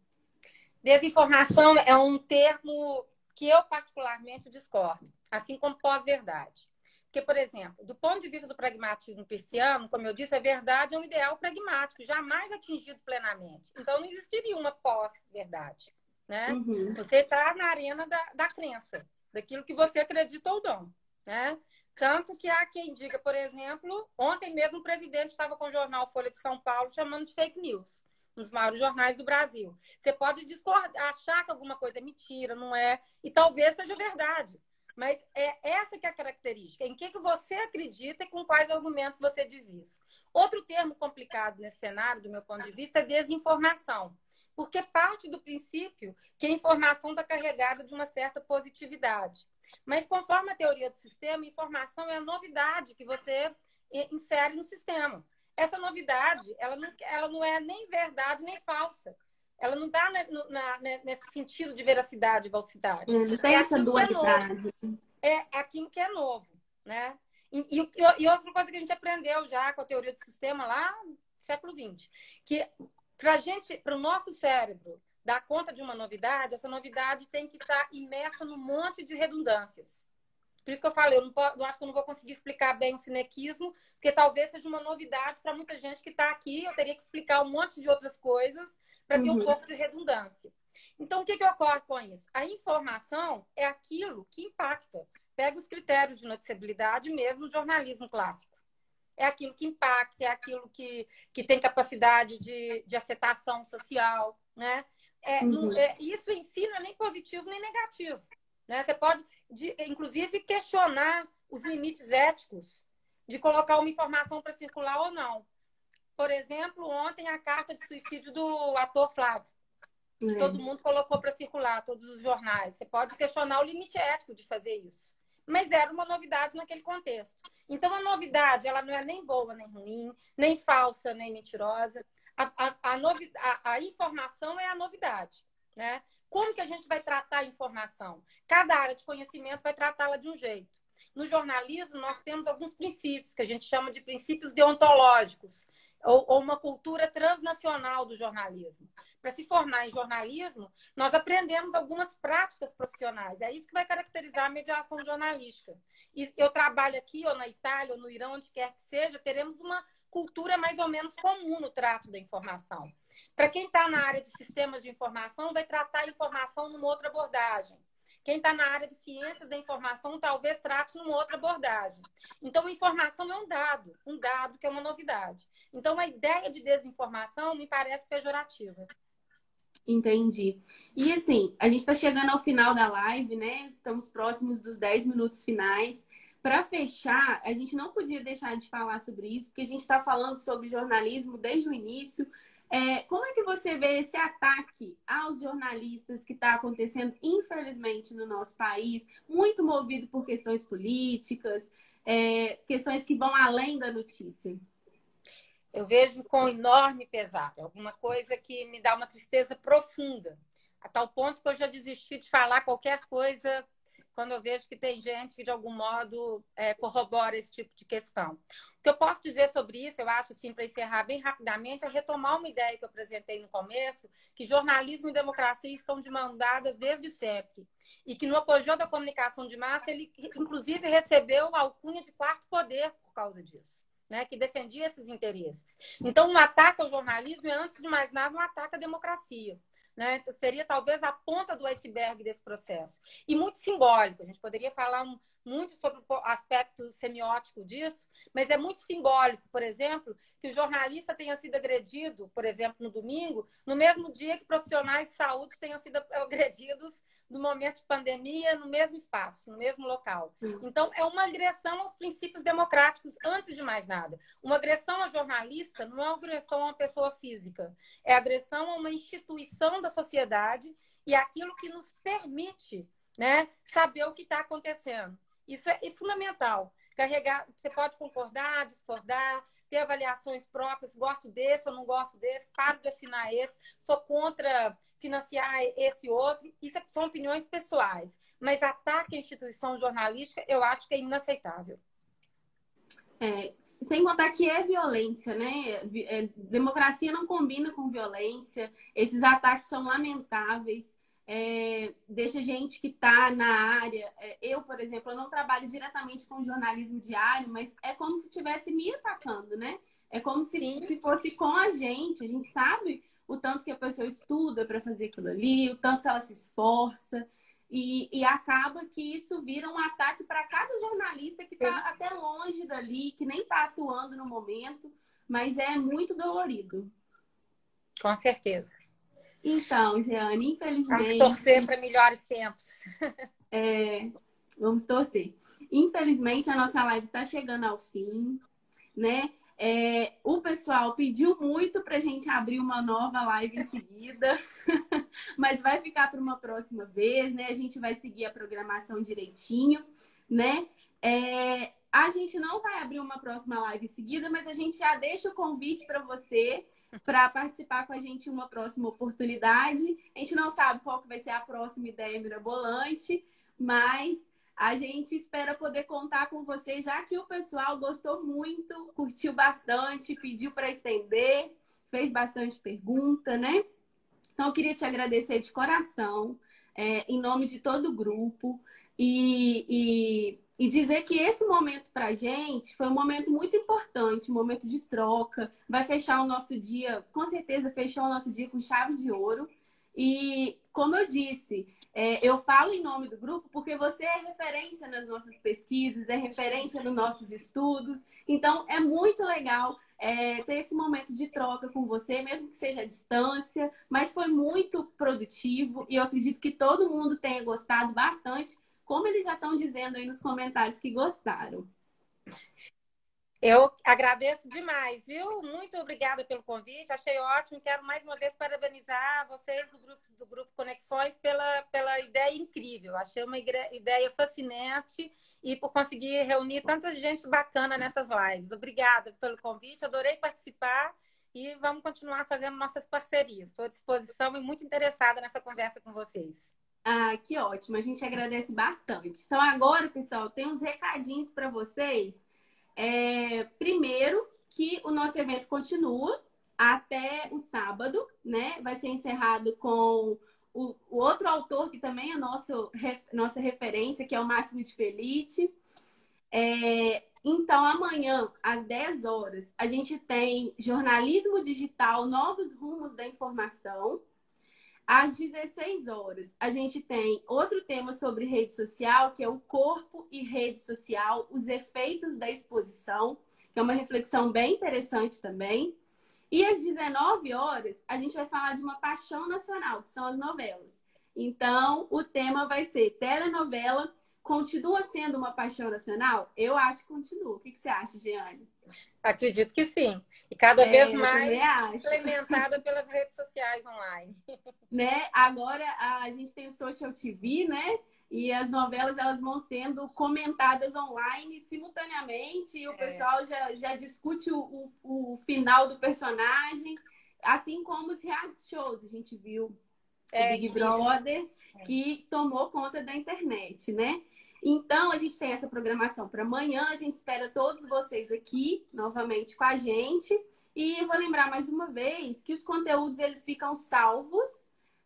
Speaker 3: Desinformação é um termo que eu particularmente discordo, assim como pós-verdade. Porque, por exemplo, do ponto de vista do pragmatismo persiano, como eu disse, a verdade é um ideal pragmático, jamais atingido plenamente. Então, não existiria uma pós-verdade. Né? Uhum. Você está na arena da, da crença, daquilo que você acredita ou não. Né? Tanto que há quem diga, por exemplo, ontem mesmo o presidente estava com o jornal Folha de São Paulo chamando de fake news, um dos maiores jornais do Brasil. Você pode discordar, achar que alguma coisa é mentira, não é, e talvez seja verdade. Mas é essa que é a característica. Em que, que você acredita e com quais argumentos você diz isso. Outro termo complicado nesse cenário, do meu ponto de vista, é desinformação. Porque parte do princípio que a informação está carregada de uma certa positividade. Mas conforme a teoria do sistema, informação é a novidade que você insere no sistema. Essa novidade, ela não, ela não é nem verdade nem falsa. Ela não está nesse sentido de veracidade e falsidade.
Speaker 2: Não tem é essa dualidade.
Speaker 3: É, é aquilo que é novo, né? E, e, e, outra coisa que a gente aprendeu já com a teoria do sistema lá século XX, que para gente, para o nosso cérebro dar conta de uma novidade, essa novidade tem que estar tá imersa num monte de redundâncias. Por isso que eu falei, eu não, posso, acho que eu não vou conseguir explicar bem o cinequismo, porque talvez seja uma novidade para muita gente que está aqui. Eu teria que explicar um monte de outras coisas para ter uhum. um pouco de redundância. Então, o que, que ocorre com isso? A informação é aquilo que impacta. Pega os critérios de noticiabilidade mesmo no jornalismo clássico. É aquilo que impacta, é aquilo que, que tem capacidade de, de afetação social. Né? É, uhum. é, isso em si não é nem positivo nem negativo. Né? Você pode, de, inclusive, questionar os limites éticos de colocar uma informação para circular ou não. Por exemplo, ontem a carta de suicídio do ator Flávio. É. Todo mundo colocou para circular, todos os jornais. Você pode questionar o limite ético de fazer isso. Mas era uma novidade naquele contexto. Então, a novidade, ela não é nem boa, nem ruim, nem falsa, nem mentirosa. A, a, a, novi, a, a informação é a novidade. Né? Como que a gente vai tratar a informação? Cada área de conhecimento vai tratá-la de um jeito. No jornalismo, nós temos alguns princípios que a gente chama de princípios deontológicos, ou, ou uma cultura transnacional do jornalismo. Para se formar em jornalismo, nós aprendemos algumas práticas profissionais. É isso que vai caracterizar a mediação jornalística. E eu trabalho aqui, ou na Itália, ou no Irã, onde quer que seja, teremos uma cultura mais ou menos comum no trato da informação. Para quem está na área de sistemas de informação, vai tratar a informação numa outra abordagem. Quem está na área de ciências da informação talvez trate numa outra abordagem. Então, informação é um dado, um dado que é uma novidade. Então, a ideia de desinformação me parece pejorativa.
Speaker 2: Entendi. E assim, a gente está chegando ao final da live, né? Estamos próximos dos 10 minutos finais. Para fechar, a gente não podia deixar de falar sobre isso, porque a gente está falando sobre jornalismo desde o início, é, como é que você vê esse ataque aos jornalistas que está acontecendo, infelizmente, no nosso país, muito movido por questões políticas, é, questões que vão além da notícia?
Speaker 3: Eu vejo com enorme pesar, alguma coisa que me dá uma tristeza profunda, a tal ponto que eu já desisti de falar qualquer coisa quando eu vejo que tem gente que, de algum modo, é, corrobora esse tipo de questão. O que eu posso dizer sobre isso, eu acho, assim, para encerrar bem rapidamente, é retomar uma ideia que eu apresentei no começo, que jornalismo e democracia estão de mão dadas desde sempre. E que no apogeu da comunicação de massa, ele, inclusive, recebeu a alcunha de quarto poder por causa disso. Né, que defendia esses interesses. Então, um ataque ao jornalismo é, antes de mais nada, um ataque à democracia. Né? Então, seria talvez a ponta do iceberg desse processo. E muito simbólico. A gente poderia falar um, muito sobre o aspecto semiótico disso, mas é muito simbólico, por exemplo, que o jornalista tenha sido agredido, por exemplo, no domingo, no mesmo dia que profissionais de saúde tenham sido agredidos no momento de pandemia, no mesmo espaço, no mesmo local. Então, é uma agressão aos princípios democráticos, antes de mais nada. Uma agressão a jornalista não é uma agressão a uma pessoa física, é agressão a uma instituição da sociedade e aquilo que nos permite né, saber o que está acontecendo. Isso é, é fundamental. Carregar, você pode concordar, discordar, ter avaliações próprias, gosto desse ou não gosto desse, paro de assinar esse, sou contra financiar esse outro. Isso é, são opiniões pessoais. Mas ataque à instituição jornalística, eu acho que é inaceitável.
Speaker 2: É, sem contar que é violência, né? É, democracia não combina com violência. Esses ataques são lamentáveis. É, deixa gente que está na área. É, eu, por exemplo, eu não trabalho diretamente com jornalismo diário, mas é como se estivesse me atacando, né? É como se, se fosse com a gente. A gente sabe o tanto que a pessoa estuda para fazer aquilo ali, o tanto que ela se esforça. E, e acaba que isso vira um ataque para cada jornalista que está até longe dali, que nem está atuando no momento, mas é muito dolorido.
Speaker 3: Com certeza.
Speaker 2: Então, Jeane, infelizmente.
Speaker 3: Vamos torcer para melhores tempos.
Speaker 2: É, vamos torcer. Infelizmente, a nossa live está chegando ao fim, né? É, o pessoal pediu muito para a gente abrir uma nova live em seguida, mas vai ficar para uma próxima vez, né? A gente vai seguir a programação direitinho, né? É, a gente não vai abrir uma próxima live em seguida, mas a gente já deixa o convite para você para participar com a gente em uma próxima oportunidade. A gente não sabe qual que vai ser a próxima ideia mirabolante, mas a gente espera poder contar com vocês, já que o pessoal gostou muito, curtiu bastante, pediu para estender, fez bastante pergunta, né? Então, eu queria te agradecer de coração, é, em nome de todo o grupo, e, e, e dizer que esse momento para a gente foi um momento muito importante, um momento de troca, vai fechar o nosso dia, com certeza fechou o nosso dia com chave de ouro. E, como eu disse, é, eu falo em nome do grupo porque você é referência nas nossas pesquisas, é referência nos nossos estudos. Então, é muito legal é, ter esse momento de troca com você, mesmo que seja à distância, mas foi muito produtivo e eu acredito que todo mundo tenha gostado bastante, como eles já estão dizendo aí nos comentários que gostaram.
Speaker 3: Eu agradeço demais, viu? Muito obrigada pelo convite, achei ótimo. Quero mais uma vez parabenizar vocês do grupo, do grupo Conexões pela, pela ideia incrível. Achei uma ideia fascinante e por conseguir reunir tanta gente bacana nessas lives. Obrigada pelo convite, adorei participar e vamos continuar fazendo nossas parcerias. Estou à disposição e muito interessada nessa conversa com vocês.
Speaker 2: Ah, que ótimo, a gente agradece bastante. Então, agora, pessoal, tem uns recadinhos para vocês. É, primeiro, que o nosso evento continua até o sábado, né? Vai ser encerrado com o, o outro autor que também é nosso, nossa referência, que é o Máximo de Felite. É, então, amanhã, às 10 horas, a gente tem jornalismo digital, novos rumos da informação. Às 16 horas, a gente tem outro tema sobre rede social, que é o corpo e rede social, os efeitos da exposição, que é uma reflexão bem interessante também. E às 19 horas, a gente vai falar de uma paixão nacional, que são as novelas. Então, o tema vai ser telenovela continua sendo uma paixão nacional? Eu acho que continua. O que, você acha, Jeane?
Speaker 3: Acredito que sim. E cada é, vez mais implementada pelas redes sociais online.
Speaker 2: Né? Agora a gente tem o Social TV, né? E as novelas elas vão sendo comentadas online simultaneamente e o é. pessoal já, já discute o, o, o, final do personagem, assim como os reality shows. A gente viu é, o Big. Brother é. que tomou conta da internet, né? Então, a gente tem essa programação para amanhã. A gente espera todos vocês aqui novamente com a gente. E eu vou lembrar mais uma vez que os conteúdos eles ficam salvos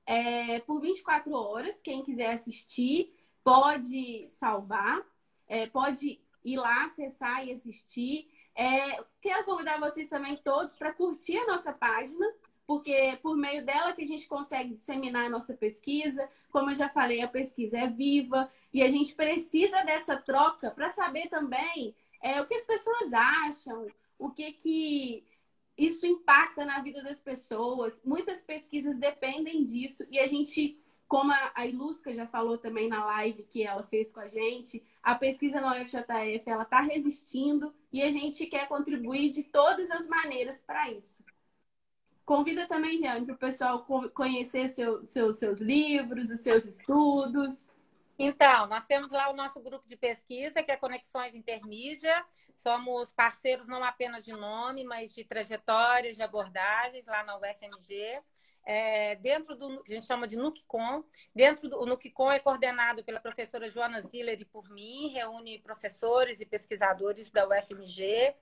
Speaker 2: é, por 24 horas. Quem quiser assistir pode salvar, é, pode ir lá acessar e assistir. É, quero convidar vocês também todos para curtir a nossa página porque por meio dela que a gente consegue disseminar a nossa pesquisa. Como eu já falei, a pesquisa é viva e a gente precisa dessa troca para saber também é, o que as pessoas acham, o que que isso impacta na vida das pessoas. Muitas pesquisas dependem disso e a gente, como a Ilusca já falou também na live que ela fez com a gente, a pesquisa na UFJF ela está resistindo e a gente quer contribuir de todas as maneiras para isso. Convida também, Jeane, para o pessoal conhecer seu, seu, seus livros, os seus estudos.
Speaker 3: Então, nós temos lá o nosso grupo de pesquisa, que é Conexões Intermídia. Somos parceiros não apenas de nome, mas de trajetórias, de abordagens lá na UFMG. É, dentro do que a gente chama de NUCCOM. Dentro do o NUCCOM é coordenado pela professora Joana Ziller e por mim, reúne professores e pesquisadores da UFMG.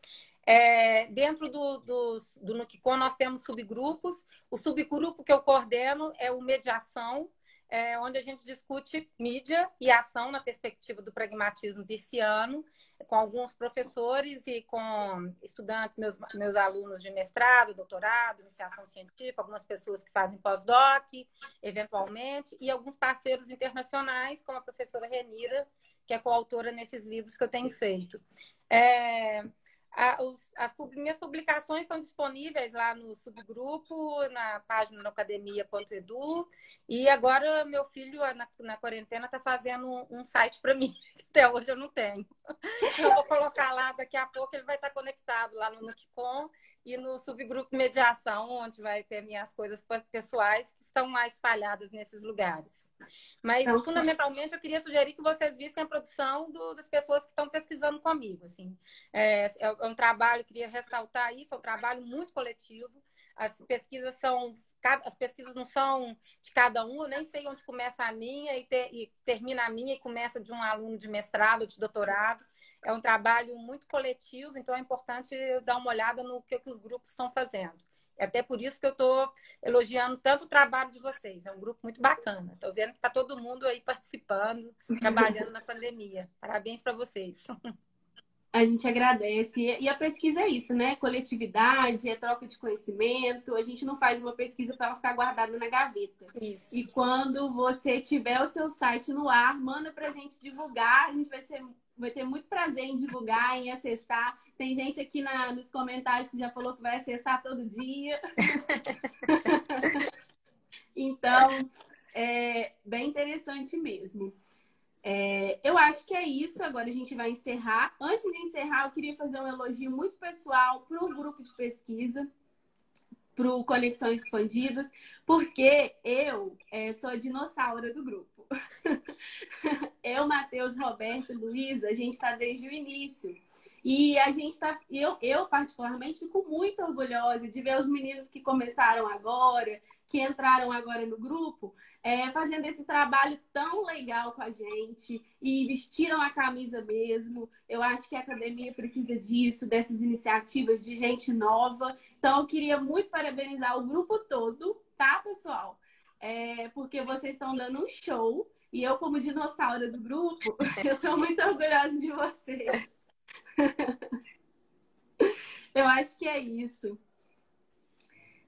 Speaker 3: É, dentro do, do, do NUCCOM nós temos subgrupos. O subgrupo que eu coordeno é o Mediação, é, onde a gente discute mídia e ação na perspectiva do pragmatismo persiano, com alguns professores e com estudantes, meus, meus alunos de mestrado, doutorado, iniciação científica, algumas pessoas que fazem pós-doc, eventualmente, e alguns parceiros internacionais, como a professora Renira, que é coautora nesses livros que eu tenho feito. É, a, os, as minhas publicações estão disponíveis lá no subgrupo, na página academia.edu. E agora meu filho, na, na quarentena, está fazendo um, um site para mim, que até hoje eu não tenho. Eu vou colocar lá, daqui a pouco ele vai estar conectado lá no Nukicom e no subgrupo Mediação, onde vai ter minhas coisas pessoais que estão mais espalhadas nesses lugares. Mas, então, fundamentalmente, eu queria sugerir que vocês vissem a produção do, das pessoas que estão pesquisando comigo. Assim. É, é, é um trabalho, queria ressaltar isso, é um trabalho muito coletivo. As pesquisas são as pesquisas não são de cada um, eu nem sei onde começa a minha e, ter, e, termina a minha e começa de um aluno de mestrado, de doutorado. É um trabalho muito coletivo, então é importante dar uma olhada no que, que os grupos estão fazendo. É até por isso que eu estou elogiando tanto o trabalho de vocês. É um grupo muito bacana. Estou vendo que está todo mundo aí participando, trabalhando na pandemia. Parabéns para vocês.
Speaker 2: A gente agradece. E a pesquisa é isso, né? Coletividade, é troca de conhecimento. A gente não faz uma pesquisa para ela ficar guardada na gaveta.
Speaker 3: Isso.
Speaker 2: E quando você tiver o seu site no ar, manda para a gente divulgar. A gente vai, ser, vai ter muito prazer em divulgar, em acessar. Tem gente aqui na, nos comentários que já falou que vai acessar todo dia. então, é bem interessante mesmo. É, eu acho que é isso. Agora a gente vai encerrar. Antes de encerrar, eu queria fazer um elogio muito pessoal para o grupo de pesquisa, para o Conexões Expandidas, porque eu é, sou a dinossauro do grupo. eu, Matheus, Roberto, Luísa, a gente está desde o início. E a gente está, eu, eu particularmente fico muito orgulhosa de ver os meninos que começaram agora, que entraram agora no grupo, é, fazendo esse trabalho tão legal com a gente e vestiram a camisa mesmo. Eu acho que a academia precisa disso, dessas iniciativas de gente nova. Então, eu queria muito parabenizar o grupo todo, tá, pessoal? É, porque vocês estão dando um show e eu, como dinossauro do grupo, eu estou muito orgulhosa de vocês. eu acho que é isso.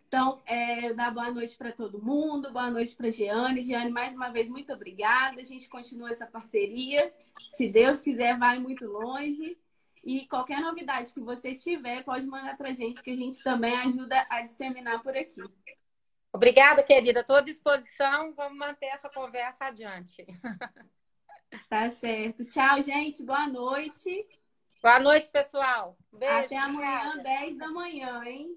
Speaker 2: Então, é, dar boa noite para todo mundo, boa noite para Jeane. Jeane, mais uma vez, muito obrigada. A gente continua essa parceria. Se Deus quiser, vai muito longe. E qualquer novidade que você tiver, pode mandar para a gente, que a gente também ajuda a disseminar por aqui.
Speaker 3: Obrigada, querida. Estou à disposição. Vamos manter essa conversa adiante.
Speaker 2: Tá certo. Tchau, gente. Boa noite.
Speaker 3: Boa noite, pessoal.
Speaker 2: Beijo. Até amanhã, obrigada. 10 da manhã, hein?